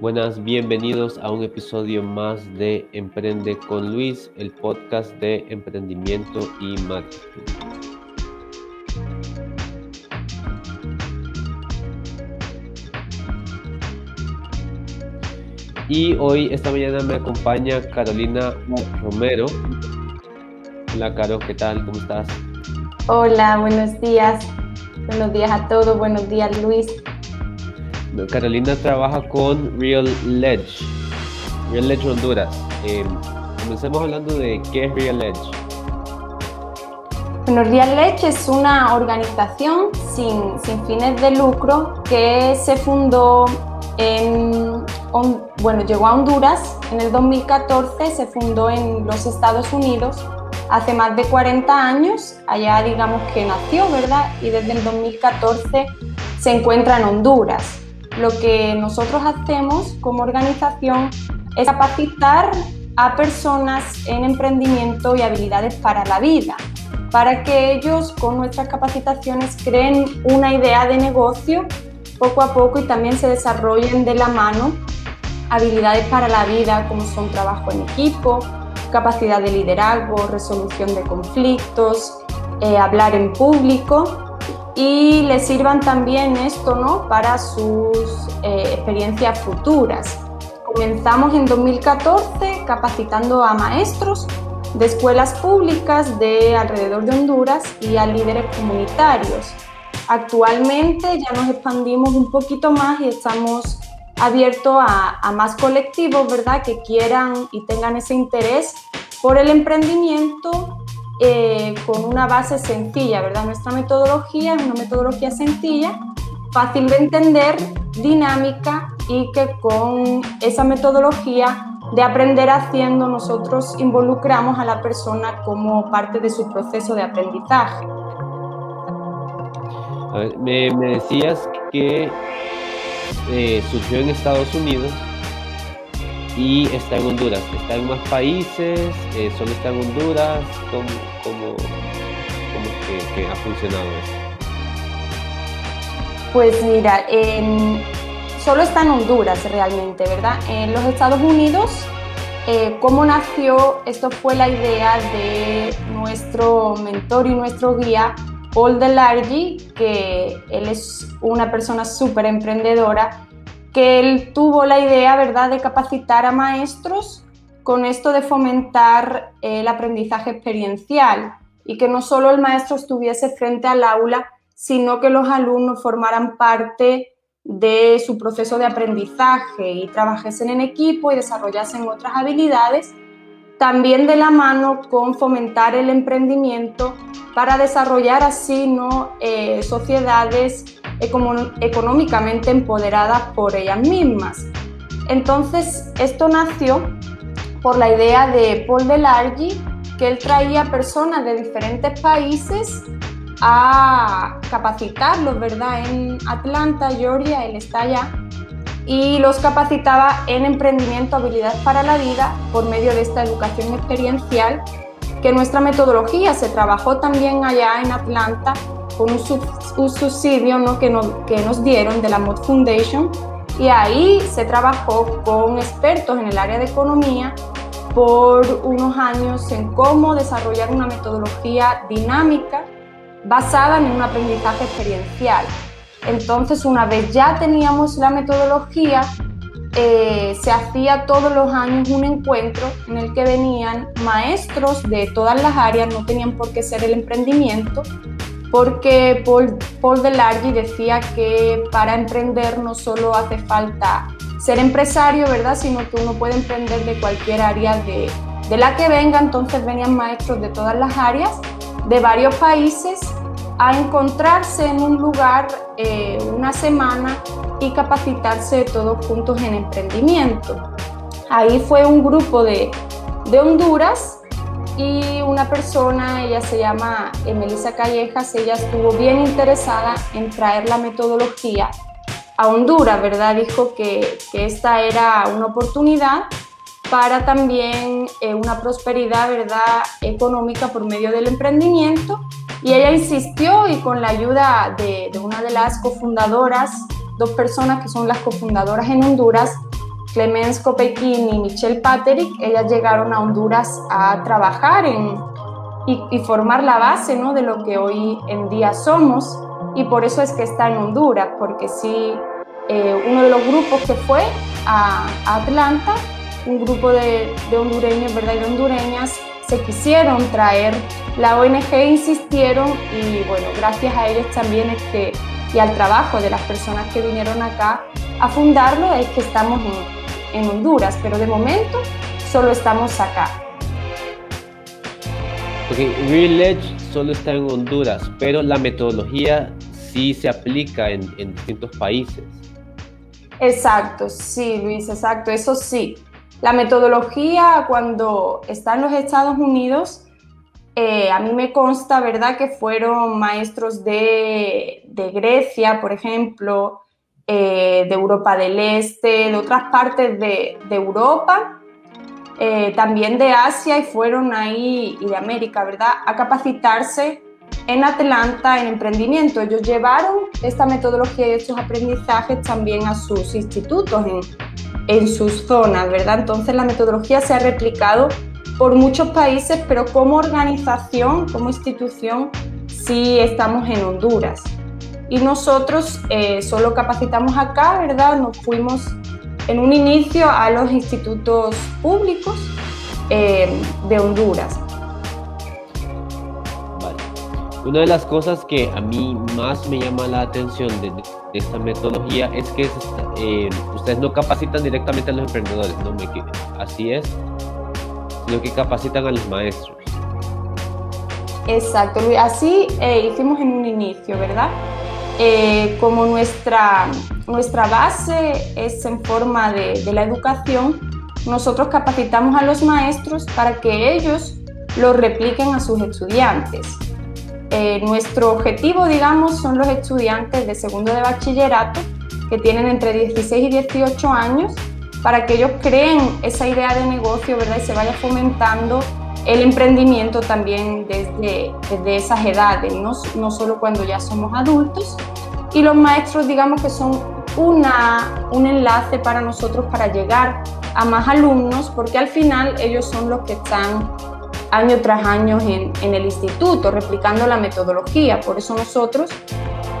Buenas, bienvenidos a un episodio más de Emprende con Luis, el podcast de emprendimiento y marketing. Y hoy, esta mañana, me acompaña Carolina Romero. Hola, Caro, ¿qué tal? ¿Cómo estás? Hola, buenos días. Buenos días a todos. Buenos días, Luis. Carolina trabaja con Real Ledge, Real Ledge Honduras. Eh, comencemos hablando de qué es Real Ledge. Bueno, Real Ledge es una organización sin, sin fines de lucro que se fundó en, bueno, llegó a Honduras en el 2014, se fundó en los Estados Unidos hace más de 40 años, allá digamos que nació, ¿verdad? Y desde el 2014 se encuentra en Honduras. Lo que nosotros hacemos como organización es capacitar a personas en emprendimiento y habilidades para la vida, para que ellos con nuestras capacitaciones creen una idea de negocio poco a poco y también se desarrollen de la mano habilidades para la vida como son trabajo en equipo, capacidad de liderazgo, resolución de conflictos, eh, hablar en público y les sirvan también esto ¿no? para sus eh, experiencias futuras. Comenzamos en 2014 capacitando a maestros de escuelas públicas de alrededor de Honduras y a líderes comunitarios. Actualmente ya nos expandimos un poquito más y estamos abiertos a, más colectivos, ¿verdad? Que quieran y tengan ese interés por el emprendimiento eh, con una base sencilla, ¿verdad? Nuestra metodología es una metodología sencilla, fácil de entender, dinámica y que con esa metodología de aprender haciendo nosotros involucramos a la persona como parte de su proceso de aprendizaje me, decías que eh, surgió en Estados Unidos y está en Honduras. ¿Está en más países? Eh, ¿Solo está en Honduras? ¿Cómo, cómo, que, ha funcionado eso? Pues mira, solo está en Honduras realmente, ¿verdad? En los Estados Unidos, eh, ¿cómo nació? Esto fue la idea de nuestro mentor y nuestro guía, Paul Delargy, que él es una persona súper emprendedora, que él tuvo la idea, ¿verdad?, de capacitar a maestros con esto de fomentar el aprendizaje experiencial y que no solo el maestro estuviese frente al aula, sino que los alumnos formaran parte de su proceso de aprendizaje y trabajasen en equipo y desarrollasen otras habilidades también de la mano con fomentar el emprendimiento para desarrollar así ¿no? Eh, sociedades económicamente empoderadas por ellas mismas. Entonces, esto nació por la idea de Paul Delargy, que él traía personas de diferentes países a capacitarlos, ¿verdad? En Atlanta, Georgia, él está allá, y los capacitaba en emprendimiento, habilidades para la vida por medio de esta educación experiencial que nuestra metodología se trabajó también allá en Atlanta con un, subsidio ¿no? que, nos, que nos dieron de la Mod Foundation y ahí se trabajó con expertos en el área de economía por unos años en cómo desarrollar una metodología dinámica basada en un aprendizaje experiencial. Entonces, una vez ya teníamos la metodología, eh, se hacía todos los años un encuentro en el que venían maestros de todas las áreas, no tenían por qué ser el emprendimiento, porque Paul, Paul Delargy decía que para emprender no solo hace falta ser empresario, ¿verdad? Sino que uno puede emprender de cualquier área de, de la que venga, entonces venían maestros de todas las áreas, de varios países a encontrarse en un lugar eh, una semana y capacitarse todos juntos en emprendimiento. Ahí fue un grupo de, de Honduras y una persona, ella se llama Melissa Callejas, ella estuvo bien interesada en traer la metodología a Honduras, ¿verdad? Dijo que, que esta era una oportunidad para también eh, una prosperidad, ¿verdad? Económica por medio del emprendimiento y ella insistió y con la ayuda de, una de las cofundadoras, dos personas que son las cofundadoras en Honduras, Clemence Kopekin y Michelle Paterick, ellas llegaron a Honduras a trabajar en, y, formar la base ¿no? de lo que hoy en día somos. Y por eso es que está en Honduras, porque sí, eh, uno de los grupos que fue a, Atlanta, un grupo de, hondureños ¿verdad? y de hondureñas, se quisieron traer, la ONG insistieron y bueno, gracias a ellos también es que, y al trabajo de las personas que vinieron acá a fundarlo, es que estamos en, en Honduras, pero de momento solo estamos acá. Porque Real Edge solo está en Honduras, pero la metodología sí se aplica en, en distintos países. Exacto, sí, Luis, exacto, eso sí. La metodología cuando está en los Estados Unidos, eh, a mí me consta, ¿verdad?, que fueron maestros de, Grecia, por ejemplo, eh, de Europa del Este, de otras partes de, Europa, eh, también de Asia y fueron ahí, y de América, ¿verdad?, a capacitarse en Atlanta en emprendimiento. Ellos llevaron esta metodología y estos aprendizajes también a sus institutos en, en sus zonas, ¿verdad? Entonces la metodología se ha replicado por muchos países, pero como organización, como institución, sí estamos en Honduras. Y nosotros eh, solo capacitamos acá, ¿verdad? Nos fuimos en un inicio a los institutos públicos eh, de Honduras. Una de las cosas que a mí más me llama la atención de, esta metodología es que eh, ustedes no capacitan directamente a los emprendedores, no me así es, sino que capacitan a los maestros. Exacto, así eh, hicimos en un inicio, ¿verdad? Eh, como nuestra, nuestra base es en forma de, de la educación, nosotros capacitamos a los maestros para que ellos lo repliquen a sus estudiantes. Eh, nuestro objetivo, digamos, son los estudiantes de segundo de bachillerato que tienen entre 16 y 18 años para que ellos creen esa idea de negocio, ¿verdad? Y se vaya fomentando el emprendimiento también desde, desde esas edades, ¿no? no solo cuando ya somos adultos. Y los maestros, digamos que son una, un enlace para nosotros para llegar a más alumnos, porque al final ellos son los que están año tras año en, en, el instituto, replicando la metodología. Por eso nosotros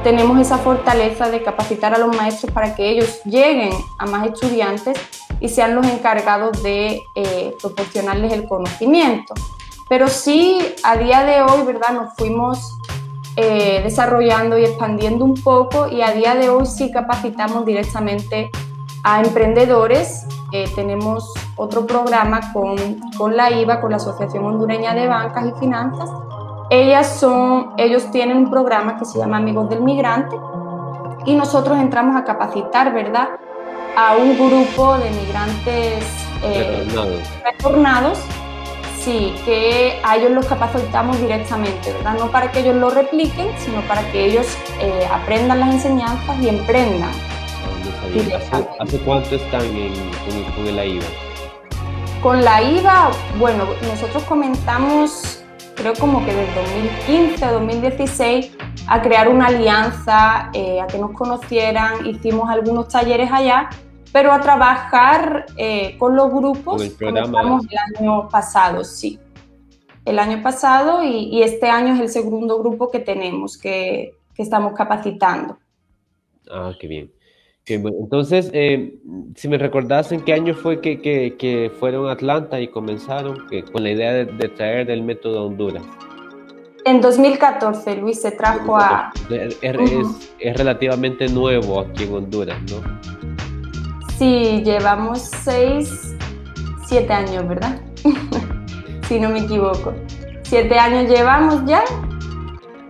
tenemos esa fortaleza de capacitar a los maestros para que ellos lleguen a más estudiantes y sean los encargados de eh, proporcionarles el conocimiento. Pero sí, a día de hoy, ¿verdad? Nos fuimos eh, desarrollando y expandiendo un poco y a día de hoy sí capacitamos directamente a emprendedores. Eh, tenemos otro programa con, con, la IVA, con la Asociación Hondureña de Bancas y Finanzas. Ellas son, ellos tienen un programa que se llama Amigos del Migrante y nosotros entramos a capacitar, ¿verdad? A un grupo de migrantes eh, retornados. sí, que a ellos los capacitamos directamente, ¿verdad? No para que ellos lo repliquen, sino para que ellos eh, aprendan las enseñanzas y emprendan. ¿Hace, cuánto están con, la IVA? Con la IVA, bueno, nosotros comenzamos, creo como que desde 2015 o 2016, a crear una alianza, eh, a que nos conocieran, hicimos algunos talleres allá, pero a trabajar eh, con los grupos el comenzamos el año pasado, sí. El año pasado y, este año es el segundo grupo que tenemos, que, que estamos capacitando. Ah, qué bien entonces, eh, si me recordás en qué año fue que, que, fueron a Atlanta y comenzaron con la idea de, traer el método a Honduras. En 2014, Luis se trajo a... Es, es, relativamente nuevo aquí en Honduras, ¿no? Sí, llevamos seis, siete años, ¿verdad? si no me equivoco. Siete años llevamos ya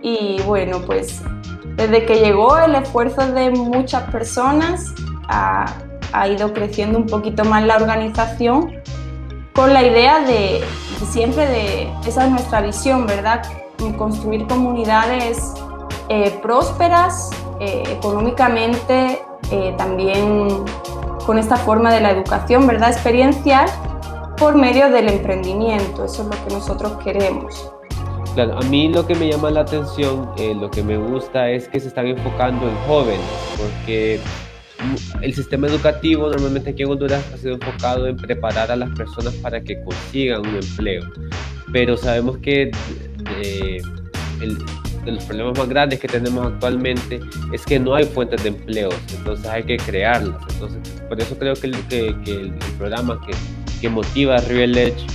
y bueno, pues desde que llegó el esfuerzo de muchas personas ha, ido creciendo un poquito más la organización con la idea de, siempre de, esa es nuestra visión, ¿verdad? Construir comunidades eh, prósperas eh, económicamente, eh, también con esta forma de la educación, ¿verdad? Experiencial por medio del emprendimiento, eso es lo que nosotros queremos. Claro, a mí lo que me llama la atención, eh, lo que me gusta es que se están enfocando en jóvenes, porque el sistema educativo normalmente aquí en Honduras ha sido enfocado en preparar a las personas para que consigan un empleo, pero sabemos que de, los problemas más grandes que tenemos actualmente es que no hay fuentes de empleos, entonces hay que crearlas. Entonces, por eso creo que el, el, programa que, que, motiva Real Edge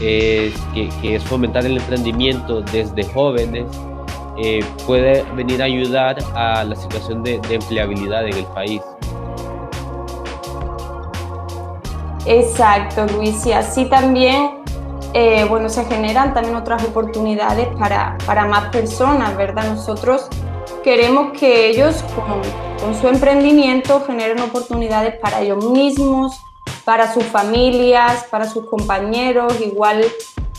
es, que, es fomentar el emprendimiento desde jóvenes eh, puede venir a ayudar a la situación de, de empleabilidad en el país. Exacto, Luis, y así también, eh, bueno, se generan también otras oportunidades para, para, más personas, ¿verdad? Nosotros queremos que ellos con, su emprendimiento generen oportunidades para ellos mismos, para sus familias, para sus compañeros, igual,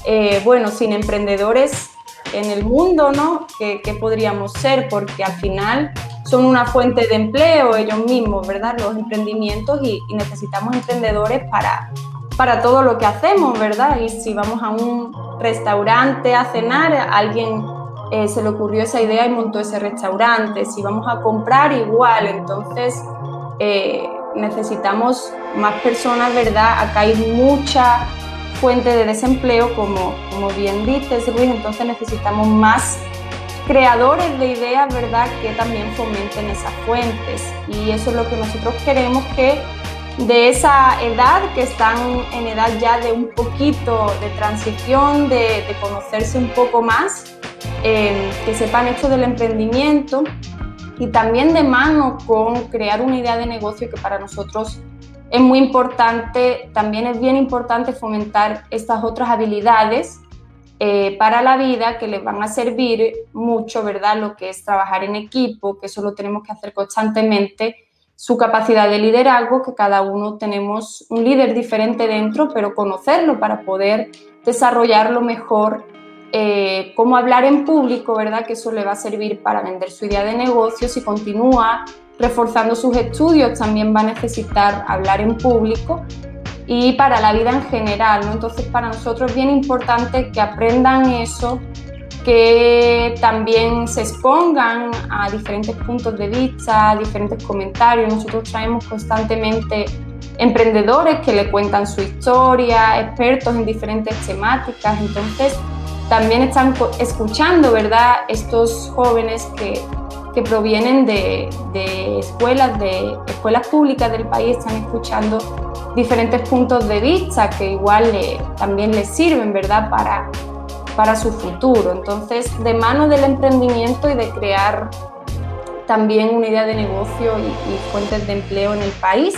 eh, bueno, sin emprendedores en el mundo, ¿no? ¿Qué, ¿Qué, podríamos ser? Porque al final son una fuente de empleo ellos mismos, ¿verdad? Los emprendimientos y, necesitamos emprendedores para, para todo lo que hacemos, ¿verdad? Y si vamos a un restaurante a cenar, alguien eh, se le ocurrió esa idea y montó ese restaurante. Si vamos a comprar, igual. Entonces, eh, necesitamos más personas, ¿verdad? Acá hay mucha fuente de desempleo, como, como bien dices, Luis, entonces necesitamos más creadores de ideas, ¿verdad?, que también fomenten esas fuentes. Y eso es lo que nosotros queremos que de esa edad, que están en edad ya de un poquito de transición, de, conocerse un poco más, eh, que sepan esto del emprendimiento y también de mano con crear una idea de negocio que para nosotros es muy importante, también es bien importante fomentar estas otras habilidades eh, para la vida que les van a servir mucho, ¿verdad? Lo que es trabajar en equipo, que eso lo tenemos que hacer constantemente, su capacidad de liderazgo, que cada uno tenemos un líder diferente dentro, pero conocerlo para poder desarrollarlo mejor, eh, cómo hablar en público, ¿verdad? Que eso le va a servir para vender su idea de negocio, si continúa reforzando sus estudios, también va a necesitar hablar en público y para la vida en general. ¿no? Entonces, para nosotros es bien importante que aprendan eso, que también se expongan a diferentes puntos de vista, a diferentes comentarios. Nosotros traemos constantemente emprendedores que le cuentan su historia, expertos en diferentes temáticas. Entonces, también están escuchando, ¿verdad? Estos jóvenes que, que provienen de, de, escuelas, de escuelas públicas del país, están escuchando diferentes puntos de vista que igual también les sirven, ¿verdad?, para, para su futuro. Entonces, de mano del emprendimiento y de crear también una idea de negocio y, fuentes de empleo en el país,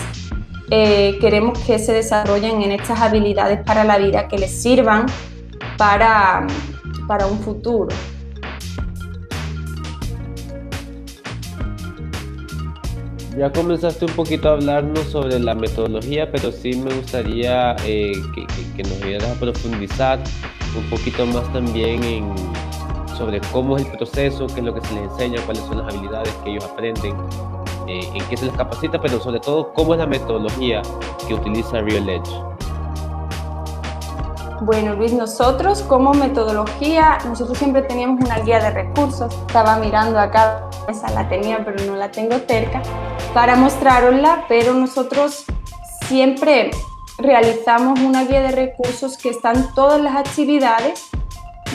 eh, queremos que se desarrollen en estas habilidades para la vida que les sirvan para, para un futuro. Ya comenzaste un poquito a hablarnos sobre la metodología, pero sí me gustaría eh, que, nos ayudaras a profundizar un poquito más también sobre cómo es el proceso, qué es lo que se les enseña, cuáles son las habilidades que ellos aprenden, eh, en qué se les capacita, pero sobre todo cómo es la metodología que utiliza Real Edge. Bueno, Luis, nosotros como metodología, nosotros siempre teníamos una guía de recursos. Estaba mirando acá, esa la tenía, pero no la tengo cerca para mostrarosla, pero nosotros siempre realizamos una guía de recursos que están todas las actividades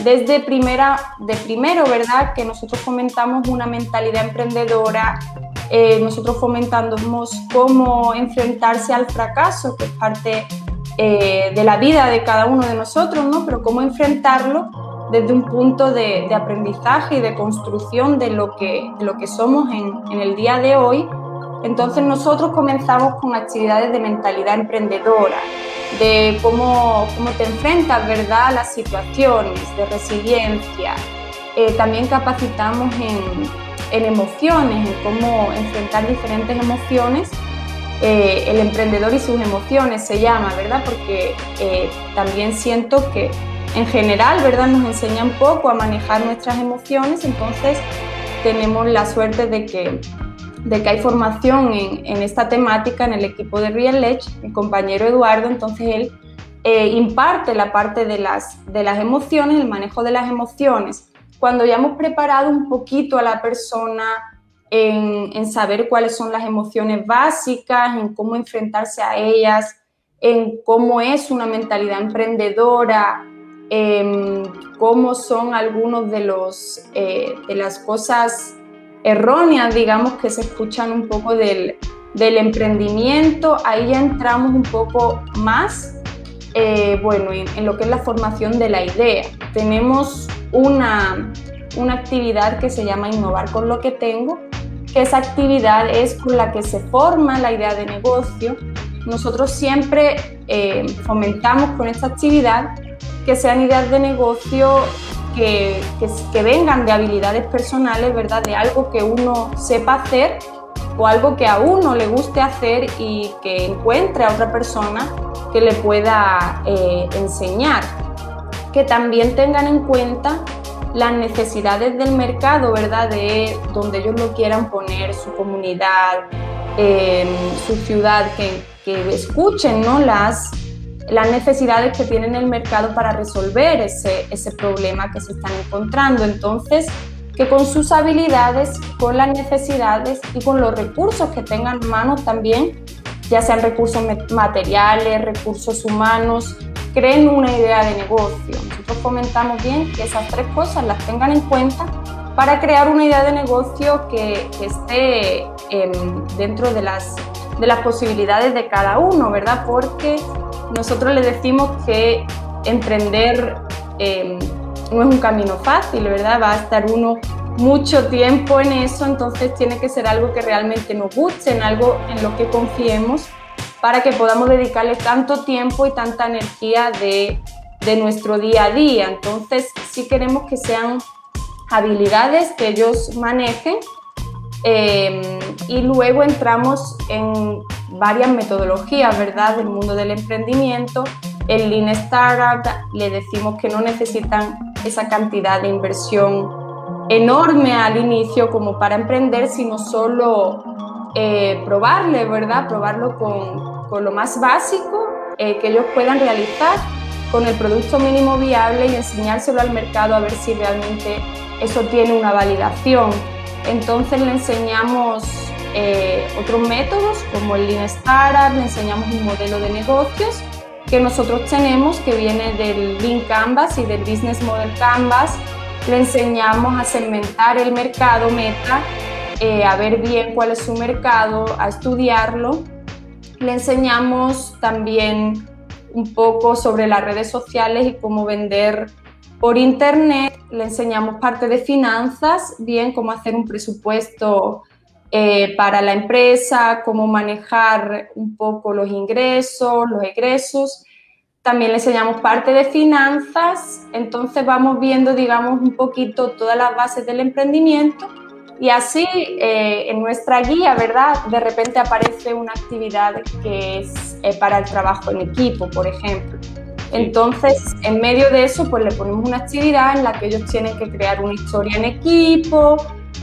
desde primera, de primero, ¿verdad? Que nosotros fomentamos una mentalidad emprendedora, eh, nosotros fomentamos cómo enfrentarse al fracaso, que es parte eh, de la vida de cada uno de nosotros, ¿no? Pero cómo enfrentarlo desde un punto de, aprendizaje y de construcción de lo que, lo que somos en, en el día de hoy entonces nosotros comenzamos con actividades de mentalidad emprendedora, de cómo, cómo te enfrentas ¿verdad? a las situaciones, de resiliencia. Eh, también capacitamos en, emociones, en cómo enfrentar diferentes emociones. Eh, el emprendedor y sus emociones se llama, ¿verdad? Porque eh, también siento que en general, ¿verdad? Nos enseñan poco a manejar nuestras emociones, entonces tenemos la suerte de que de que hay formación en, esta temática en el equipo de Real Edge, mi compañero Eduardo, entonces él eh, imparte la parte de las, de las emociones, el manejo de las emociones. Cuando ya hemos preparado un poquito a la persona en, saber cuáles son las emociones básicas, en cómo enfrentarse a ellas, en cómo es una mentalidad emprendedora, en cómo son algunos de los eh, de las cosas erróneas, digamos, que se escuchan un poco del, emprendimiento. Ahí ya entramos un poco más, eh, bueno, en, lo que es la formación de la idea. Tenemos una, una actividad que se llama Innovar con lo que tengo, que esa actividad es con la que se forma la idea de negocio. Nosotros siempre eh, fomentamos con esta actividad que sean ideas de negocio que, vengan de habilidades personales, ¿verdad? De algo que uno sepa hacer o algo que a uno le guste hacer y que encuentre a otra persona que le pueda eh, enseñar. Que también tengan en cuenta las necesidades del mercado, ¿verdad? De donde ellos lo quieran poner, su comunidad, em, su ciudad, que, que, escuchen, ¿no? Las, las necesidades que tiene el mercado para resolver ese, ese problema que se están encontrando. Entonces, que con sus habilidades, con las necesidades y con los recursos que tengan manos también, ya sean recursos materiales, recursos humanos, creen una idea de negocio. Nosotros comentamos bien que esas tres cosas las tengan en cuenta para crear una idea de negocio que, esté em, dentro de las, de las posibilidades de cada uno, ¿verdad? Porque nosotros le decimos que emprender em, no es un camino fácil, ¿verdad? Va a estar uno mucho tiempo en eso, entonces tiene que ser algo que realmente nos guste, en algo en lo que confiemos para que podamos dedicarle tanto tiempo y tanta energía de, de nuestro día a día. Entonces, sí queremos que sean habilidades que ellos manejen em, y luego entramos en varias metodologías, ¿verdad?, del mundo del emprendimiento. En Lean Startup le decimos que no necesitan esa cantidad de inversión enorme al inicio como para emprender, sino solo eh, probarle, ¿verdad? Probarlo con, con lo más básico eh, que ellos puedan realizar con el producto mínimo viable y enseñárselo al mercado a ver si realmente eso tiene una validación. Entonces le enseñamos eh, otros métodos como el Lean Startup, le enseñamos un modelo de negocios que nosotros tenemos que viene del Lean Canvas y del Business Model Canvas. Le enseñamos a segmentar el mercado meta eh, a ver bien cuál es su mercado, a estudiarlo. Le enseñamos también un poco sobre las redes sociales y cómo vender por internet. Le enseñamos parte de finanzas, bien cómo hacer un presupuesto eh, para la empresa, cómo manejar un poco los ingresos, los egresos. También le enseñamos parte de finanzas, entonces vamos viendo, digamos, un poquito todas las bases del emprendimiento y así eh, en nuestra guía, ¿verdad? De repente aparece una actividad que es eh, para el trabajo en equipo, por ejemplo. Entonces, en medio de eso, pues le ponemos una actividad en la que ellos tienen que crear una historia en equipo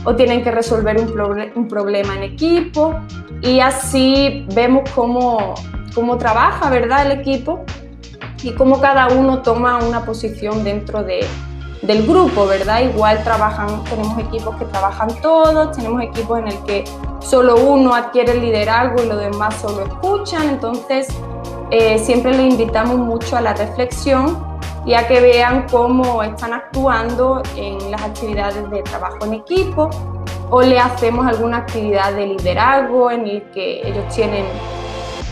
o tienen que resolver un, un problema en equipo y así vemos cómo, cómo trabaja, ¿verdad? El equipo y cómo cada uno toma una posición dentro de, del grupo, ¿verdad? Igual trabajan, tenemos equipos que trabajan todos, tenemos equipos en el que solo uno adquiere el liderazgo y los demás solo escuchan, entonces eh, siempre les invitamos mucho a la reflexión y a que vean cómo están actuando en las actividades de trabajo en equipo o le hacemos alguna actividad de liderazgo en el que ellos tienen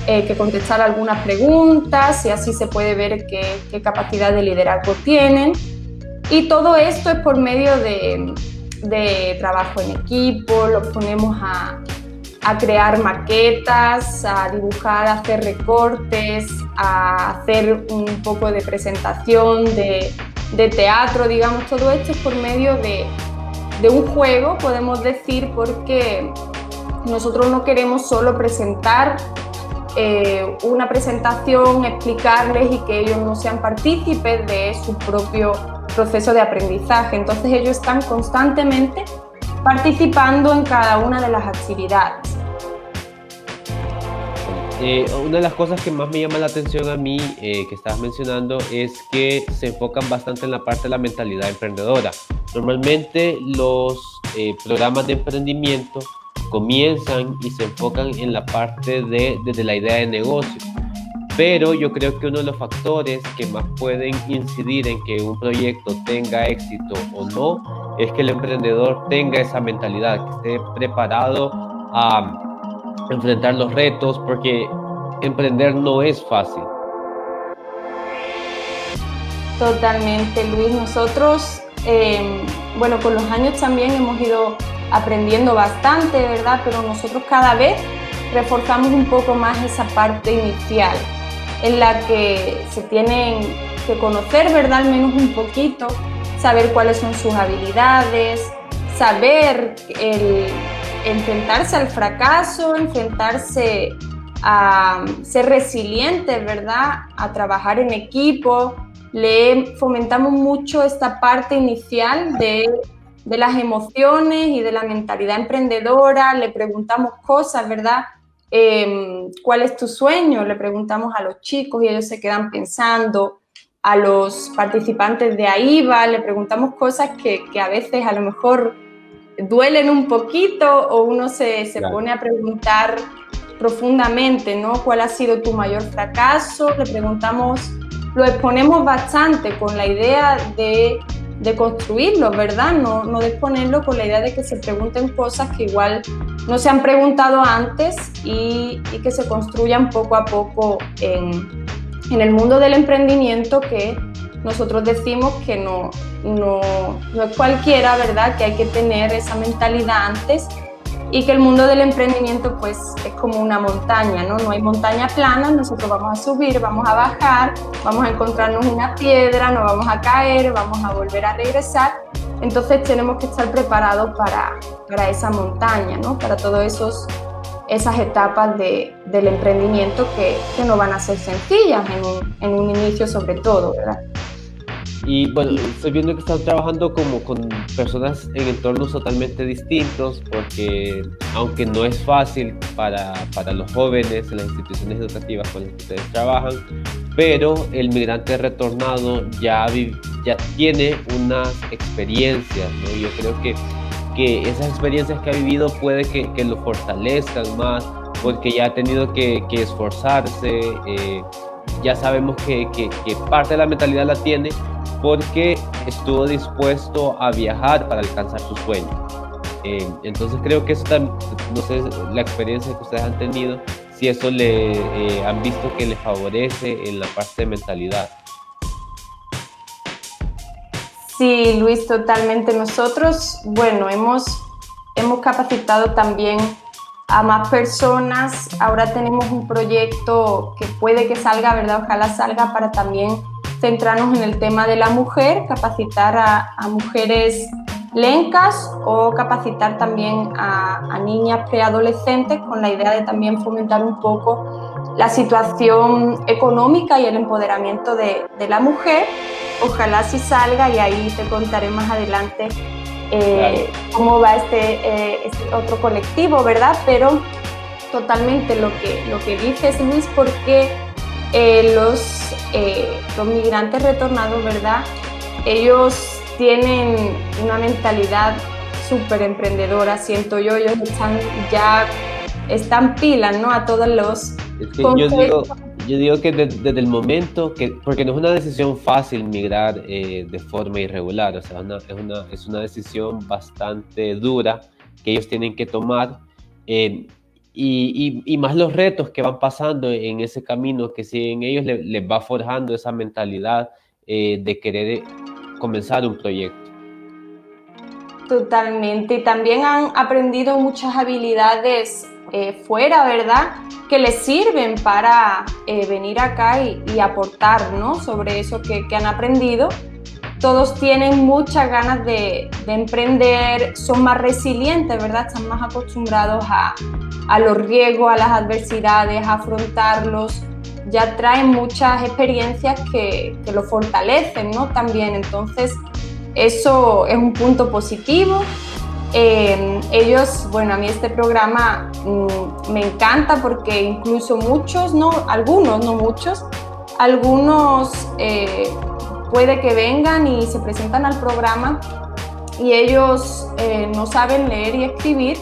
eh, que contestar algunas preguntas y así se puede ver qué, qué capacidad de liderazgo tienen. Y todo esto es por medio de, trabajo en equipo, los ponemos a, crear maquetas, a dibujar, a hacer recortes, a hacer un poco de presentación, de, teatro, digamos, todo esto es por medio de, un juego, podemos decir, porque nosotros no queremos solo presentar eh, una presentación, explicarles y que ellos no sean partícipes de su propio proceso de aprendizaje. Entonces ellos están constantemente participando en cada una de las actividades. Eh, una de las cosas que más me llama la atención a mí, eh, que estabas mencionando, es que se enfocan bastante en la parte de la mentalidad emprendedora. Normalmente los eh, programas de emprendimiento comienzan y se enfocan en la parte de desde la idea de negocio. Pero yo creo que uno de los factores que más pueden incidir en que un proyecto tenga éxito o no es que el emprendedor tenga esa mentalidad, que esté preparado a enfrentar los retos, porque emprender no es fácil. Totalmente, Luis. Nosotros, em, bueno, con los años también hemos ido aprendiendo bastante, ¿verdad? Pero nosotros cada vez reforzamos un poco más esa parte inicial, en la que se tienen que conocer, ¿verdad? Al menos un poquito, saber cuáles son sus habilidades, saber el, enfrentarse al fracaso, enfrentarse a ser resilientes, ¿verdad? A trabajar en equipo. Le fomentamos mucho esta parte inicial de, de las emociones y de la mentalidad emprendedora. Le preguntamos cosas, ¿verdad? Em, ¿Cuál es tu sueño? Le preguntamos a los chicos y ellos se quedan pensando. A los participantes de AIVA le preguntamos cosas que, que a veces a lo mejor duelen un poquito o uno se, se pone a preguntar profundamente, ¿no? ¿Cuál ha sido tu mayor fracaso? Le preguntamos, lo exponemos bastante con la idea de, de construirlo, ¿verdad? No, no de exponerlo con la idea de que se pregunten cosas que igual no se han preguntado antes y, y que se construyan poco a poco en, en el mundo del emprendimiento que nosotros decimos que no, no, no es cualquiera, ¿verdad? Que hay que tener esa mentalidad antes y que el mundo del emprendimiento pues es como una montaña, ¿no? No hay montaña plana, nosotros vamos a subir, vamos a bajar, vamos a encontrarnos una piedra, nos vamos a caer, vamos a volver a regresar. Entonces tenemos que estar preparados para, para esa montaña, ¿no? Para todas esas etapas de, del emprendimiento que, que, no van a ser sencillas en un, en un inicio sobre todo, ¿verdad? Y bueno, estoy viendo que están trabajando como con personas en entornos totalmente distintos, porque aunque no es fácil para, para los jóvenes en las instituciones educativas con las que ustedes trabajan, pero el migrante retornado ya, ya tiene unas experiencias, ¿no? Yo creo que, que esas experiencias que ha vivido puede que, que lo fortalezcan más, porque ya ha tenido que, que esforzarse, eh, ya sabemos que, que, parte de la mentalidad la tiene, porque estuvo dispuesto a viajar para alcanzar su sueño. Eh, entonces creo que eso no sé, la experiencia que ustedes han tenido, si eso le eh, han visto que le favorece en la parte de mentalidad. Sí, Luis, totalmente. Nosotros, bueno, hemos, hemos capacitado también a más personas. Ahora tenemos un proyecto que puede que salga, ¿verdad? Ojalá salga para también centrarnos en el tema de la mujer, capacitar a, mujeres lencas o capacitar también a, niñas preadolescentes con la idea de también fomentar un poco la situación económica y el empoderamiento de, la mujer. Ojalá si salga y ahí te contaré más adelante eh, cómo va este, eh, este, otro colectivo, ¿verdad? Pero totalmente lo que, lo que dices, Luis, porque eh, los, los migrantes retornados, ¿verdad? Ellos tienen una mentalidad súper emprendedora, siento yo, ellos están ya, están pilas, ¿no? A todos los... yo, digo, yo digo que desde, el momento que, porque no es una decisión fácil migrar eh, de forma irregular, o sea, es, una, es una decisión bastante dura que ellos tienen que tomar. Eh, y, más los retos que van pasando en ese camino, que si en ellos les, va forjando esa mentalidad eh, de querer eh, comenzar un proyecto. Totalmente, y también han aprendido muchas habilidades eh, fuera, ¿verdad? Que les sirven para venir acá y, aportar, ¿no? Sobre eso que, que han aprendido todos tienen muchas ganas de, emprender, son más resilientes, ¿verdad? Están más acostumbrados a, los riesgos, a las adversidades, a afrontarlos. Ya traen muchas experiencias que, que lo fortalecen, ¿no? También, entonces, eso es un punto positivo. Eh, ellos, bueno, a mí este programa mm, me encanta porque incluso muchos, no, algunos, no muchos, algunos eh, puede que vengan y se presentan al programa y ellos eh, no saben leer y escribir,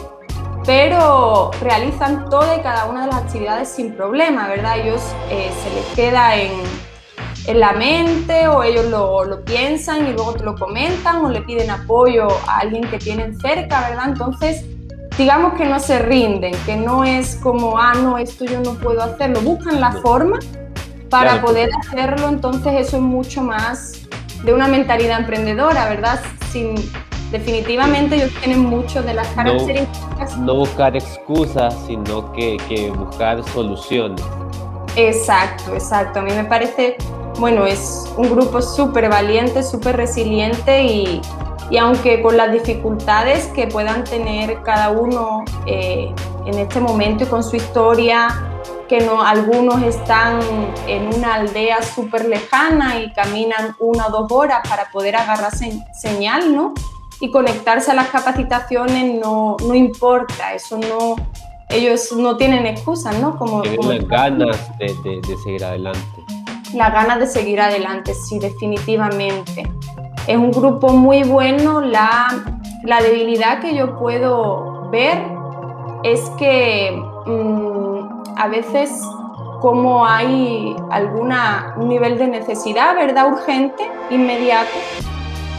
pero realizan toda y cada una de las actividades sin problema, ¿verdad? Ellos se les queda en, en, la mente o ellos lo, lo, piensan y luego te lo comentan o le piden apoyo a alguien que tienen cerca, ¿verdad? Entonces, digamos que no se rinden, que no es como, ah, no, esto yo no puedo hacerlo, buscan la forma para poder hacerlo, entonces eso es mucho más de una mentalidad emprendedora, ¿verdad? Sin, definitivamente ellos tienen mucho de las características. No, buscar excusas, sino que, que buscar soluciones. Exacto, exacto. A mí me parece, bueno, es un grupo súper valiente, súper resiliente y, y, aunque con las dificultades que puedan tener cada uno eh, en este momento y con su historia, que no, algunos están en una aldea súper lejana y caminan una o dos horas para poder agarrar señal, ¿no? y conectarse a las capacitaciones no, no importa, eso no, ellos no tienen excusas, ¿no? Como, tienen las ganas de, de, seguir adelante. Las ganas de seguir adelante, sí, definitivamente. Es un grupo muy bueno, la, la debilidad que yo puedo ver es que mm, a veces como hay alguna un nivel de necesidad, ¿verdad? Urgente, inmediato,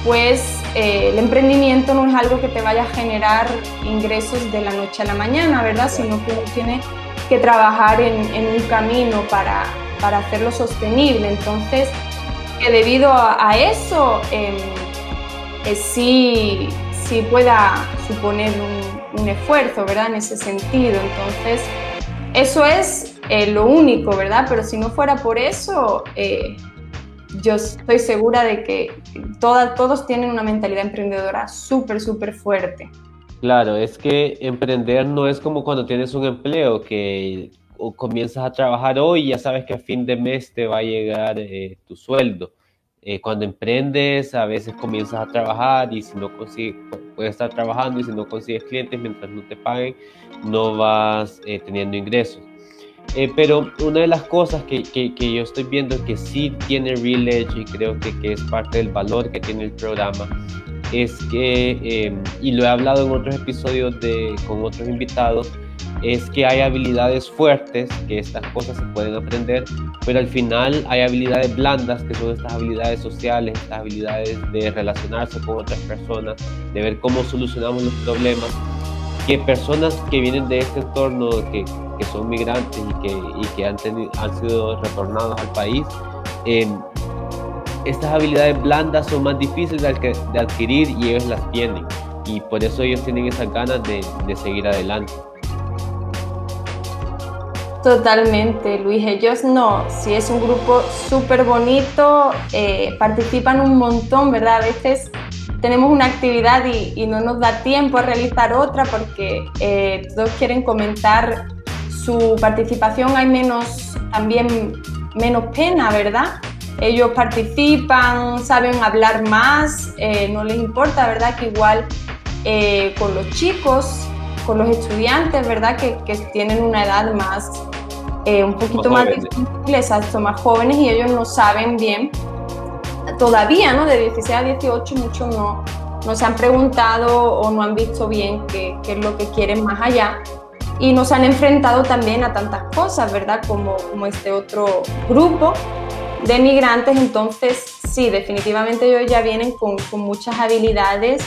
pues eh, el emprendimiento no es algo que te vaya a generar ingresos de la noche a la mañana, ¿verdad? Sino que uno tiene que trabajar en, un camino para, para, hacerlo sostenible. Entonces, que debido a, eso, em, eh, sí, sí, pueda suponer un, esfuerzo, ¿verdad? En ese sentido. Entonces, eso es eh, lo único, ¿verdad? Pero si no fuera por eso, yo estoy segura de que todos tienen una mentalidad emprendedora súper, súper fuerte. Claro, es que emprender no es como cuando tienes un empleo que comienzas a trabajar hoy ya sabes que a fin de mes te va a llegar eh, tu sueldo. Eh, cuando emprendes, a veces comienzas a trabajar y si no consigues, puedes estar trabajando y si no consigues clientes mientras no te paguen, no vas eh, teniendo ingresos. Eh, pero una de las cosas que, que, yo estoy viendo que sí tiene Real Edge y creo que, que es parte del valor que tiene el programa es que, em, y lo he hablado en otros episodios de, con otros invitados, es que hay habilidades fuertes, que estas cosas se pueden aprender, pero al final hay habilidades blandas, que son estas habilidades sociales, estas habilidades de relacionarse con otras personas, de ver cómo solucionamos los problemas que personas que vienen de este entorno, que, que son migrantes y que, y que han, tenido, han sido retornados al país, eh, estas habilidades blandas son más difíciles de, de, adquirir y ellos las tienen. Y por eso ellos tienen esas ganas de, de seguir adelante. Totalmente, Luis. Ellos no, si es un grupo súper bonito, eh, participan un montón, ¿verdad? A veces tenemos una actividad y, no nos da tiempo a realizar otra porque eh, todos quieren comentar su participación, hay menos, también menos pena, ¿verdad? Ellos participan, saben hablar más, eh, no les importa, ¿verdad? Que igual con los chicos, con los estudiantes, ¿verdad? Que, que tienen una edad más, un poquito más, más difícil, exacto, más jóvenes y ellos no saben bien todavía, ¿no? De 16 a 18 muchos no, no se han preguntado o no han visto bien qué, qué, es lo que quieren más allá y nos han enfrentado también a tantas cosas, ¿verdad? Como, como este otro grupo de migrantes, entonces sí, definitivamente ellos ya vienen con, con muchas habilidades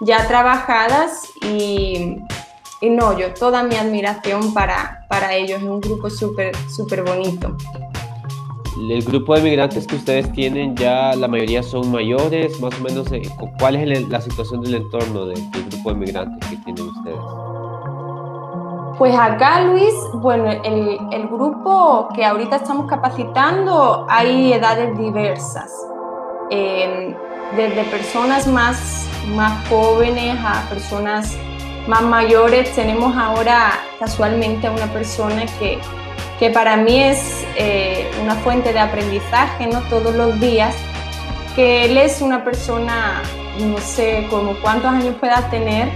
ya trabajadas y, y, no, yo toda mi admiración para, para ellos, es un grupo súper, súper bonito el grupo de migrantes que ustedes tienen ya la mayoría son mayores, más o menos, eh, ¿cuál es la situación del entorno del, grupo de migrantes que tienen ustedes? Pues acá, Luis, bueno, el, el, grupo que ahorita estamos capacitando hay edades diversas, em, desde personas más, más jóvenes a personas más mayores. Tenemos ahora casualmente a una persona que que para mí es eh, una fuente de aprendizaje, ¿no? Todos los días, que él es una persona, no sé como cuántos años pueda tener,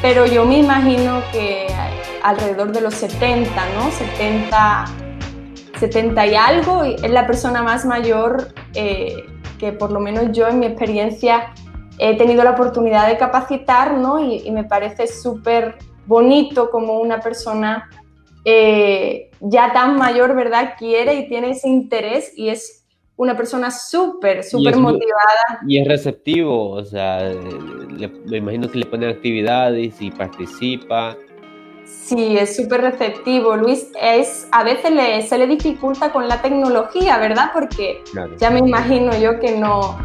pero yo me imagino que alrededor de los 70, ¿no? 70, 70 y algo, es la persona más mayor eh, que por lo menos yo en mi experiencia he tenido la oportunidad de capacitar, ¿no? Y, me parece súper bonito como una persona eh, ya tan mayor, ¿verdad? Quiere y tiene ese interés y es una persona súper, súper motivada. Y es receptivo, o sea, me imagino que le ponen actividades y participa. Sí, es súper receptivo. Luis es a veces le, se le dificulta con la tecnología, ¿verdad? Porque ya me imagino yo que no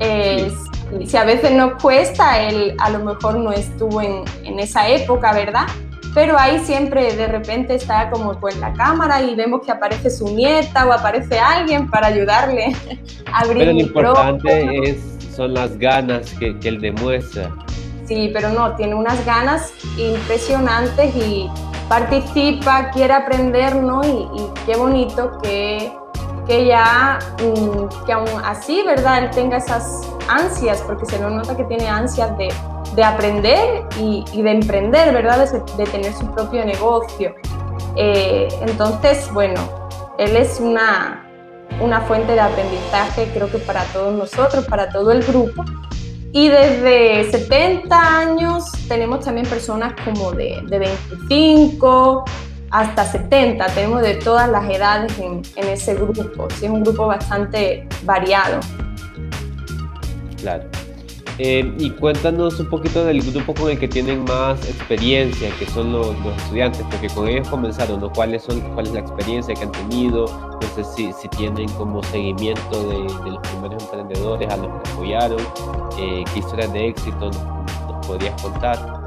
es, si a veces nos cuesta, él a lo mejor no estuvo en, en, esa época, ¿verdad? Pero ahí siempre de repente está como con la cámara y vemos que aparece su nieta o aparece alguien para ayudarle a abrir Pero lo importante es, son las ganas que, que él demuestra. Sí, pero no, tiene unas ganas impresionantes y participa, quiere aprender, ¿no? Y, y qué bonito que que ya, mm, que aún así, ¿verdad? Él tenga esas ansias, porque se lo nota que tiene ansias de, de aprender y, y, de emprender, ¿verdad? De, de tener su propio negocio. Eh, entonces, bueno, él es una, una fuente de aprendizaje, creo que para todos nosotros, para todo el grupo. Y desde 70 años tenemos también personas como de, de 25, hasta 70, tenemos de todas las edades en, ese grupo, es un grupo bastante variado. Claro. Eh, y cuéntanos un poquito del grupo con el que tienen más experiencia, que son los, estudiantes, porque con ellos comenzaron, ¿no? ¿Cuáles son, ¿Cuál es la experiencia que han tenido? No sé si, si tienen como seguimiento de, los primeros emprendedores a los que apoyaron, eh, qué historias de éxito nos podrías contar.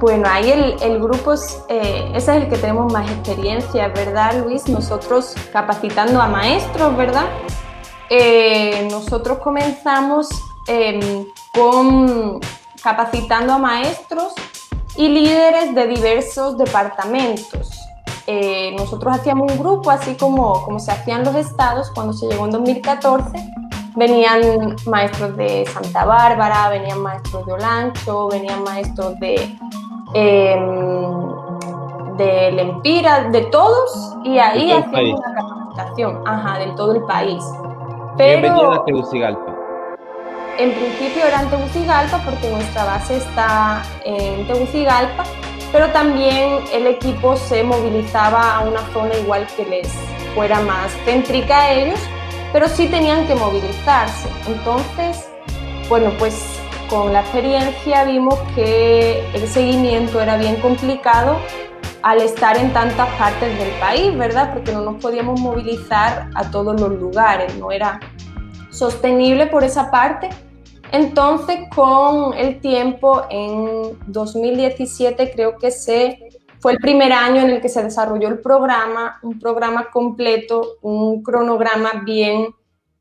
Bueno, ahí el, grupo, es, eh, ese es el que tenemos más experiencia, ¿verdad, Luis? Nosotros capacitando a maestros, ¿verdad? Eh, nosotros comenzamos em, con capacitando a maestros y líderes de diversos departamentos. Eh, nosotros hacíamos un grupo, así como, como se hacían los estados cuando se llegó en 2014. Venían maestros de Santa Bárbara, venían maestros de Olancho, venían maestros de Em, de Lempira, de todos, y ahí hacemos una capacitación, ajá, de todo el país. Pero, a Tegucigalpa? En principio era en Tegucigalpa porque nuestra base está en Tegucigalpa, pero también el equipo se movilizaba a una zona igual que les fuera más céntrica a ellos, pero sí tenían que movilizarse. Entonces, bueno, pues con la experiencia vimos que el seguimiento era bien complicado al estar en tantas partes del país, ¿verdad? Porque no nos podíamos movilizar a todos los lugares, no era sostenible por esa parte. Entonces, con el tiempo, en 2017 creo que se fue el primer año en el que se desarrolló el programa, un programa completo, un cronograma bien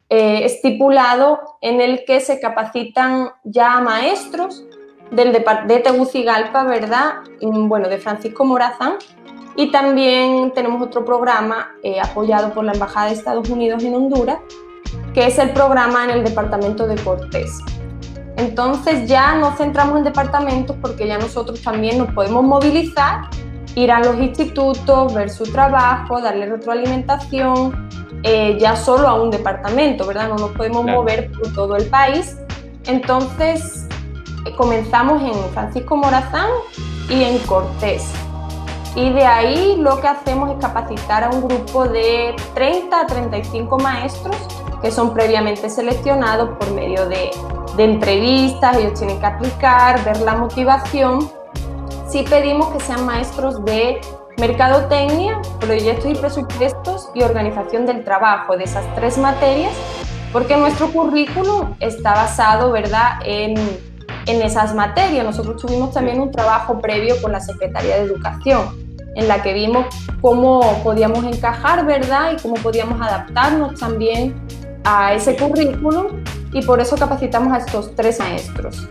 eh, estipulado en el que se capacitan ya maestros del de Tegucigalpa, ¿verdad? Bueno, de Francisco Morazán. Y también tenemos otro programa eh, apoyado por la Embajada de Estados Unidos en Honduras, que es el programa en el departamento de Cortés. Entonces ya nos centramos en departamentos porque ya nosotros también nos podemos movilizar, ir a los institutos, ver su trabajo, darle retroalimentación, eh, ya solo a un departamento, ¿verdad? No nos podemos mover por todo el país. Entonces, eh, comenzamos en Francisco Morazán y en Cortés. Y de ahí lo que hacemos es capacitar a un grupo de 30 a 35 maestros que son previamente seleccionados por medio de, de entrevistas, ellos tienen que aplicar, ver la motivación. Sí pedimos que sean maestros de mercadotecnia, proyectos y presupuestos y organización del trabajo, de esas tres materias, porque nuestro currículum está basado, ¿verdad?, en, en esas materias. Nosotros tuvimos también un trabajo previo con la Secretaría de Educación, en la que vimos cómo podíamos encajar, ¿verdad?, y cómo podíamos adaptarnos también a ese currículum, y por eso capacitamos a estos tres maestros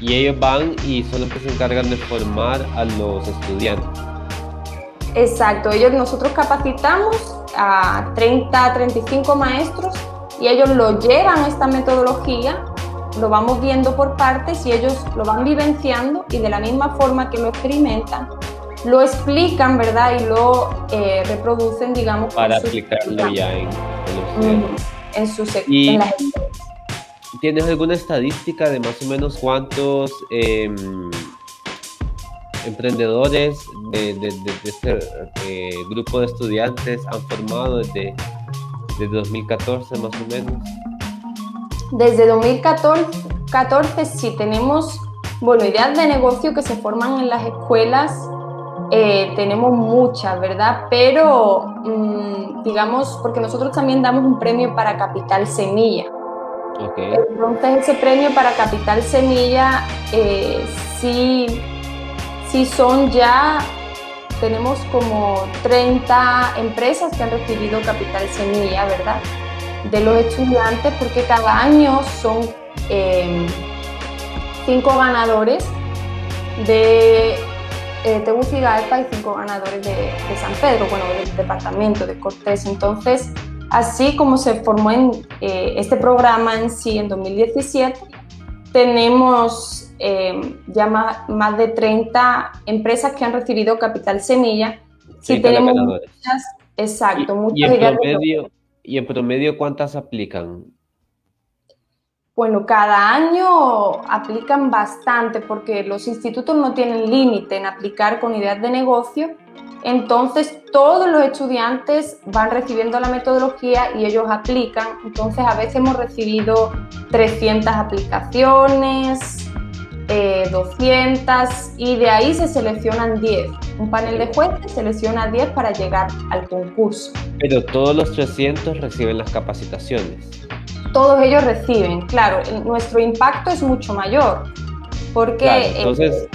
y ellos van y son los que se encargan de formar a los estudiantes. Exacto, ellos nosotros capacitamos a 30, 35 maestros y ellos lo llevan esta metodología, lo vamos viendo por partes y ellos lo van vivenciando y de la misma forma que lo experimentan, lo explican, ¿verdad? Y lo eh, reproducen, digamos. Para aplicarlo ya en, en, en, su y, ¿tienes alguna estadística de más o menos cuántos em, emprendedores de, este eh, grupo de estudiantes han formado desde, desde 2014 más o menos? Desde 2014 sí tenemos, bueno, ideas de negocio que se forman en las escuelas, eh, tenemos muchas, ¿verdad? Pero, mm, digamos, porque nosotros también damos un premio para Capital Semilla. Okay. Entonces ese premio para Capital Semilla eh, sí si son ya, tenemos como 30 empresas que han recibido capital semilla, ¿verdad? De los estudiantes, porque cada año son em, cinco ganadores de eh, Tegucigalpa y cinco ganadores de, San Pedro, bueno, del departamento de Cortés. Entonces, así como se formó en, eh, este programa en sí en 2017, tenemos eh, ya más, de 30 empresas que han recibido capital semilla. Sí, tenemos muchas, exacto, ¿Y, muchas. ¿y en, promedio, ¿Y en promedio cuántas aplican? Bueno, cada año aplican bastante porque los institutos no tienen límite en aplicar con ideas de negocio entonces todos los estudiantes van recibiendo la metodología y ellos aplican. Entonces a veces hemos recibido 300 aplicaciones, 200 eh, y de ahí se seleccionan 10. Un panel de jueces selecciona 10 para llegar al concurso. Pero todos los 300 reciben las capacitaciones. Todos ellos reciben, claro. Nuestro impacto es mucho mayor porque... entonces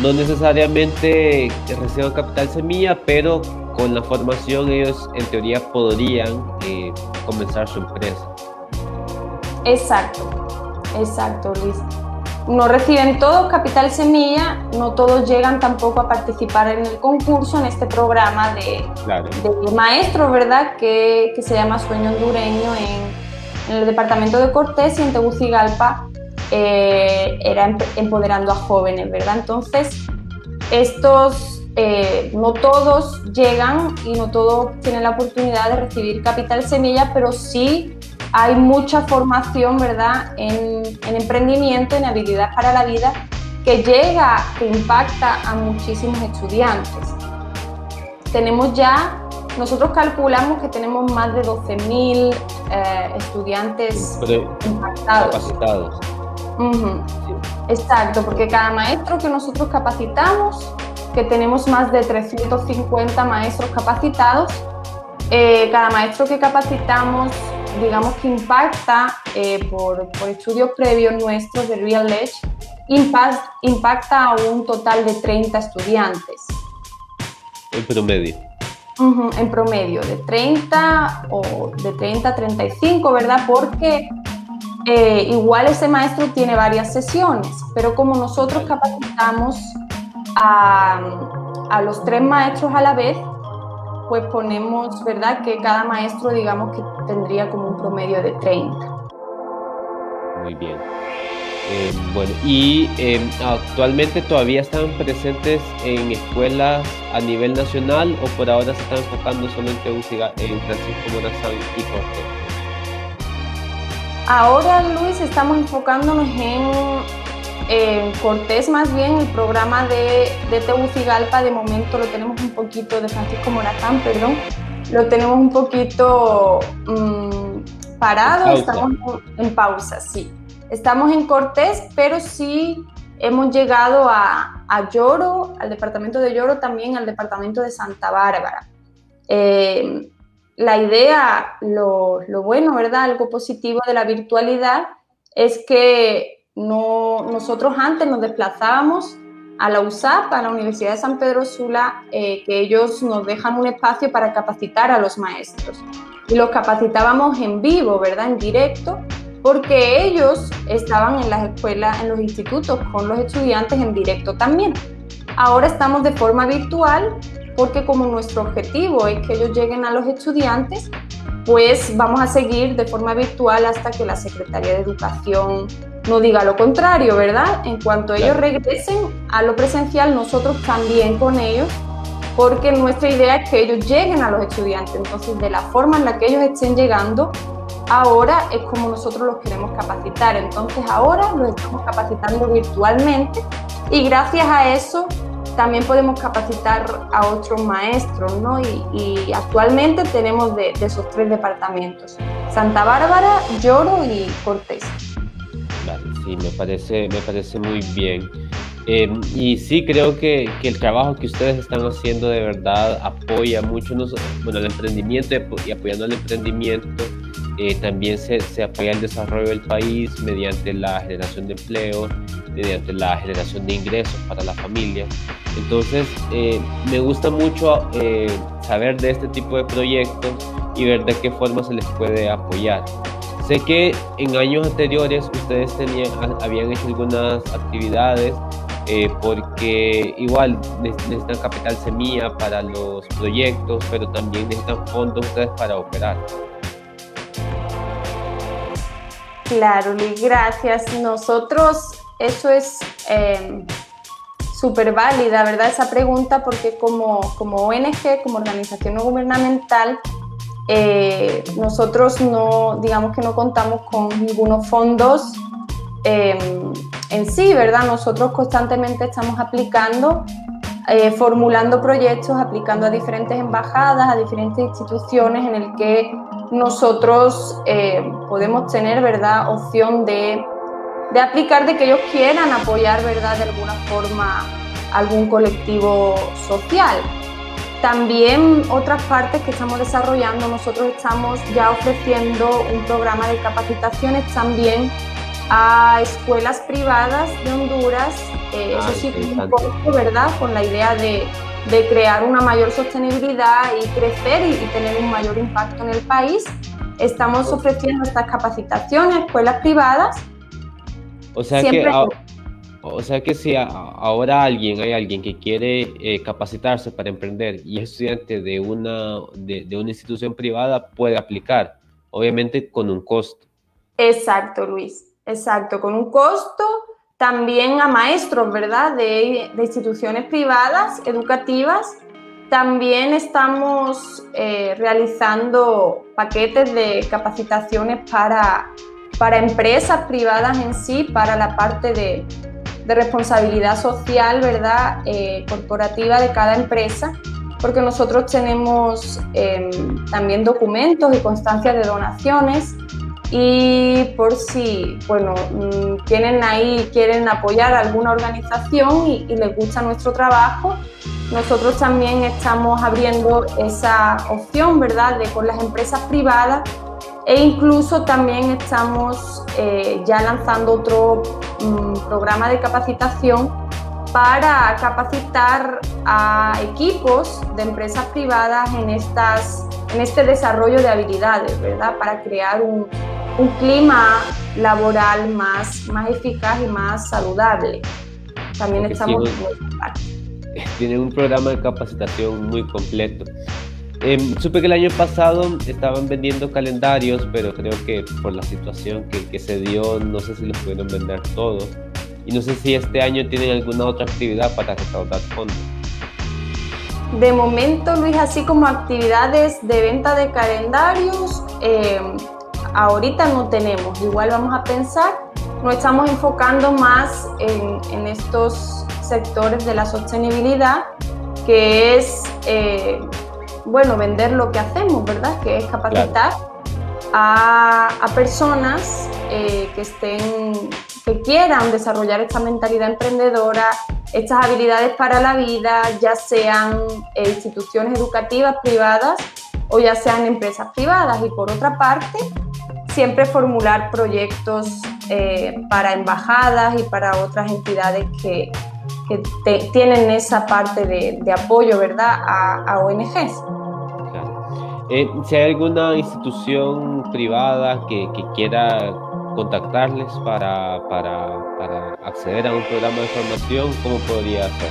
no necesariamente reciban capital semilla, pero con la formación ellos en teoría podrían eh, comenzar su empresa. Exacto, exacto, Luis. No reciben todos capital semilla, no todos llegan tampoco a participar en el concurso, en este programa de, maestro, ¿verdad? Que, se llama Sueño Hondureño en, en el departamento de Cortés y en Tegucigalpa eh, era empoderando a jóvenes, ¿verdad? Entonces, estos, eh, no todos llegan y no todos tienen la oportunidad de recibir capital semilla, pero sí hay mucha formación, ¿verdad?, en, en emprendimiento, en habilidad para la vida, que llega, que impacta a muchísimos estudiantes. Tenemos ya nosotros calculamos que tenemos más de 12.000 eh, estudiantes impactados. Capacitados. Exacto, porque cada maestro que nosotros capacitamos, que tenemos más de 350 maestros capacitados, eh, cada maestro que capacitamos, digamos que impacta eh, por, estudios previos nuestros de Real Edge, impacta a un total de 30 estudiantes. En promedio. en promedio, de 30 o de 30 a 35, ¿verdad? Porque eh, igual ese maestro tiene varias sesiones, pero como nosotros capacitamos a, a, los tres maestros a la vez, pues ponemos, ¿verdad? Que cada maestro, digamos que tendría como un promedio de 30. Muy bien. Eh, bueno, y eh, actualmente todavía están presentes en escuelas a nivel nacional o por ahora se están enfocando solo en Tegucigalpa, en Francisco Morazán y Cortés. Ahora, Luis, estamos enfocándonos en Cortés, más bien el programa de, de Tegucigalpa. De momento lo tenemos un poquito, de Francisco Morazán, perdón, lo tenemos un poquito mm, parado, estamos en pausa, sí. Estamos en Cortés, pero sí hemos llegado a, a Lloro, al departamento de Lloro, también al departamento de Santa Bárbara. Eh, la idea, lo, bueno, ¿verdad? Algo positivo de la virtualidad es que no, nosotros antes nos desplazábamos a la USAP, a la Universidad de San Pedro Sula, eh, que ellos nos dejan un espacio para capacitar a los maestros. Y los capacitábamos en vivo, ¿verdad? En directo, porque ellos estaban en las escuelas, en los institutos con los estudiantes en directo también. Ahora estamos de forma virtual porque como nuestro objetivo es que ellos lleguen a los estudiantes, pues vamos a seguir de forma virtual hasta que la Secretaría de Educación no diga lo contrario, ¿verdad? En cuanto ellos regresen a lo presencial, nosotros también con ellos, porque nuestra idea es que ellos lleguen a los estudiantes. Entonces, de la forma en la que ellos estén llegando, ahora es como nosotros los queremos capacitar. Entonces ahora los estamos capacitando virtualmente y gracias a eso también podemos capacitar a otros maestros, ¿no? Y, actualmente tenemos de, esos tres departamentos, Santa Bárbara, Lloro y Cortés. Vale, sí, me parece, me parece muy bien. Em, y sí, creo que, que, el trabajo que ustedes están haciendo de verdad apoya mucho bueno, el emprendimiento y apoyando el emprendimiento. Eh, también se, se, apoya el desarrollo del país mediante la generación de empleo, mediante la generación de ingresos para la familia. Entonces, eh, me gusta mucho eh, saber de este tipo de proyectos y ver de qué forma se les puede apoyar. Sé que en años anteriores ustedes tenían, habían hecho algunas actividades eh, porque igual necesitan capital semilla para los proyectos, pero también necesitan fondos ustedes para operar. Claro, gracias. Nosotros, eso es eh, súper válida, ¿verdad? Esa pregunta, porque como, como ONG, como organización no gubernamental, eh, nosotros no, digamos que no contamos con ningunos fondos em, en sí, ¿verdad? Nosotros constantemente estamos aplicando, eh, formulando proyectos, aplicando a diferentes embajadas, a diferentes instituciones en el que nosotros eh, podemos tener, ¿verdad?, opción de de aplicar de que ellos quieran apoyar, ¿verdad?, de alguna forma algún colectivo social. También otras partes que estamos desarrollando, nosotros estamos ya ofreciendo un programa de capacitaciones también a escuelas privadas de Honduras, eh, eso sí, un poco, ¿verdad?, con la idea de, de, crear una mayor sostenibilidad y crecer y, y tener un mayor impacto en el país. Estamos ofreciendo estas capacitaciones a escuelas privadas o sea que, o sea que si ahora alguien, hay alguien que quiere eh, capacitarse para emprender y es estudiante de una, de, una institución privada, puede aplicar, obviamente con un costo. Exacto, Luis, exacto, con un costo también a maestros, ¿verdad? De, de instituciones privadas, educativas. También estamos eh, realizando paquetes de capacitaciones para para empresas privadas en sí, para la parte de, responsabilidad social, ¿verdad? Eh, corporativa de cada empresa, porque nosotros tenemos em, también documentos y constancias de donaciones y por si, bueno, mm, tienen ahí, quieren apoyar a alguna organización y, les gusta nuestro trabajo, nosotros también estamos abriendo esa opción, ¿verdad?, de con las empresas privadas e incluso también estamos eh, ya lanzando otro mm, programa de capacitación para capacitar a equipos de empresas privadas en, estas, en este desarrollo de habilidades, ¿verdad? Para crear un, un clima laboral más, más eficaz y más saludable. También estamos... Tienen un programa de capacitación muy completo. Em, supe que el año pasado estaban vendiendo calendarios, pero creo que por la situación que, se dio, no sé si los pudieron vender todos. Y no sé si este año tienen alguna otra actividad para recaudar fondos. De momento, Luis, así como actividades de venta de calendarios, em, ahorita no tenemos. Igual vamos a pensar, nos estamos enfocando más en, en estos sectores de la sostenibilidad, que es eh, bueno, vender lo que hacemos, ¿verdad? Que es capacitar a, personas eh, que estén, que quieran desarrollar esta mentalidad emprendedora, estas habilidades para la vida, ya sean eh, instituciones educativas privadas o ya sean empresas privadas. Y por otra parte, siempre formular proyectos eh, para embajadas y para otras entidades que, tienen esa parte de, apoyo, ¿verdad?, a, ONGs. Eh, si hay alguna institución privada que, quiera contactarles para, para, acceder a un programa de formación, ¿cómo podría hacer?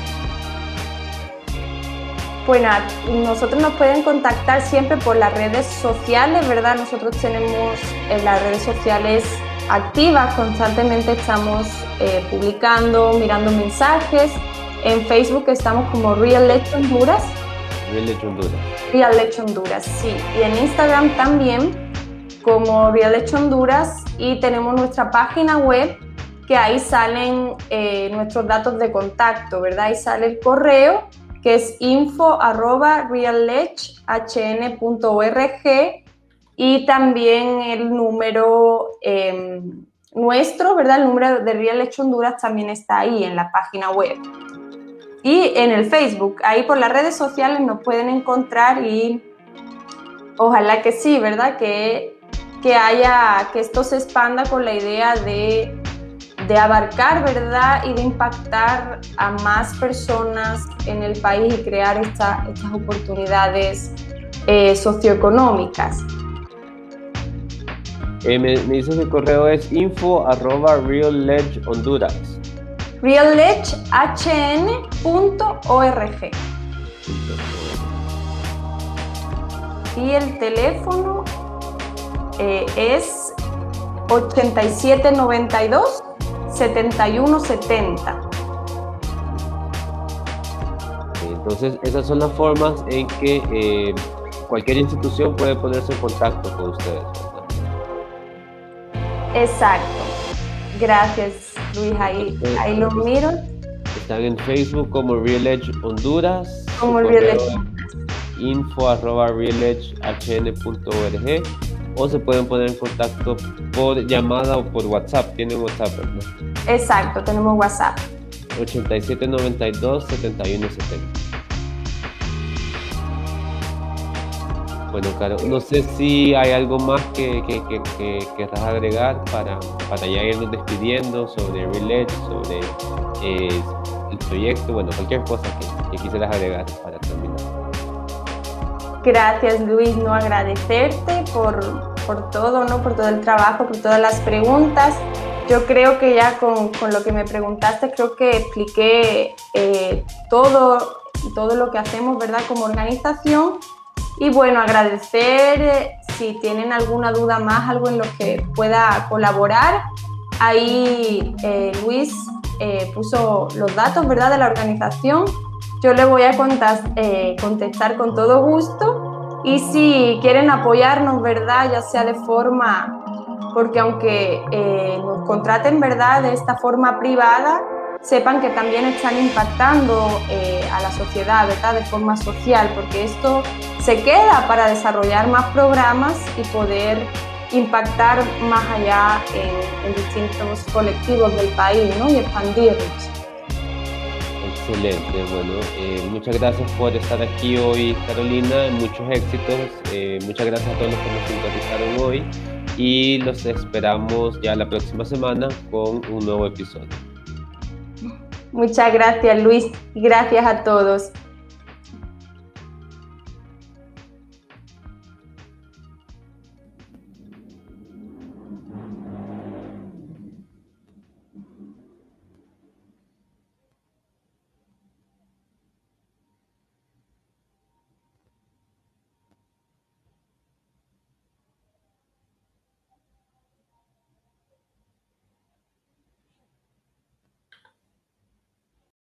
Bueno, nosotros nos pueden contactar siempre por las redes sociales, ¿verdad? Nosotros tenemos en las redes sociales activas, constantemente estamos eh, publicando, mirando mensajes. En Facebook estamos como Real Leche Honduras. Real Leche Honduras. Real Honduras, sí. Y en Instagram también como Real Honduras y tenemos nuestra página web que ahí salen eh, nuestros datos de contacto, ¿verdad? Ahí sale el correo que es info arroba y también el número em, nuestro, ¿verdad? El número de Real Edge Honduras también está ahí en la página web. Y en el Facebook, ahí por las redes sociales nos pueden encontrar y ojalá que sí, ¿verdad? Que, que haya, que esto se expanda con la idea de, de abarcar, ¿verdad? Y de impactar a más personas en el país y crear estas oportunidades eh, socioeconómicas. Eh, me, me, dices el correo es info arroba Honduras. realedgehn.org. Y el teléfono eh, es 8792 7170. Entonces, esas son las formas en que eh, cualquier institución puede ponerse en contacto con ustedes. Exacto. Gracias, Luis. Ahí, ahí lo miro. Están en Facebook como Real Edge Honduras. Como Real Edge info arroba realedgehn.org o se pueden poner en contacto por llamada o por WhatsApp. Tienen WhatsApp, ¿verdad? Exacto, tenemos WhatsApp. 8792 7170. Bueno, Caro, no sé si hay algo más que, que, que, querrás agregar para, para ya irnos despidiendo sobre Relay, sobre eh, el proyecto, bueno, cualquier cosa que, quisieras agregar para. Gracias Luis, no agradecerte por, por todo, ¿no? por todo el trabajo, por todas las preguntas. Yo creo que ya con, con lo que me preguntaste, creo que expliqué eh, todo, todo lo que hacemos ¿verdad? como organización y bueno, agradecer eh, si tienen alguna duda más, algo en lo que pueda colaborar. Ahí eh, Luis puso los datos ¿verdad? de la organización. Yo le voy a contestar con todo gusto. Y si quieren apoyarnos, ¿verdad? Ya sea de forma, porque aunque nos contraten, ¿verdad? De esta forma privada, sepan que también están impactando eh, a la sociedad, ¿verdad? De forma social, porque esto se queda para desarrollar más programas y poder impactar más allá en, distintos colectivos del país, ¿no? Y expandirlos. Excelente, bueno, eh, muchas gracias por estar aquí hoy, Carolina, muchos éxitos, eh, muchas gracias a todos los que nos sintonizaron hoy y los esperamos ya la próxima semana con un nuevo episodio. Muchas gracias Luis gracias a todos.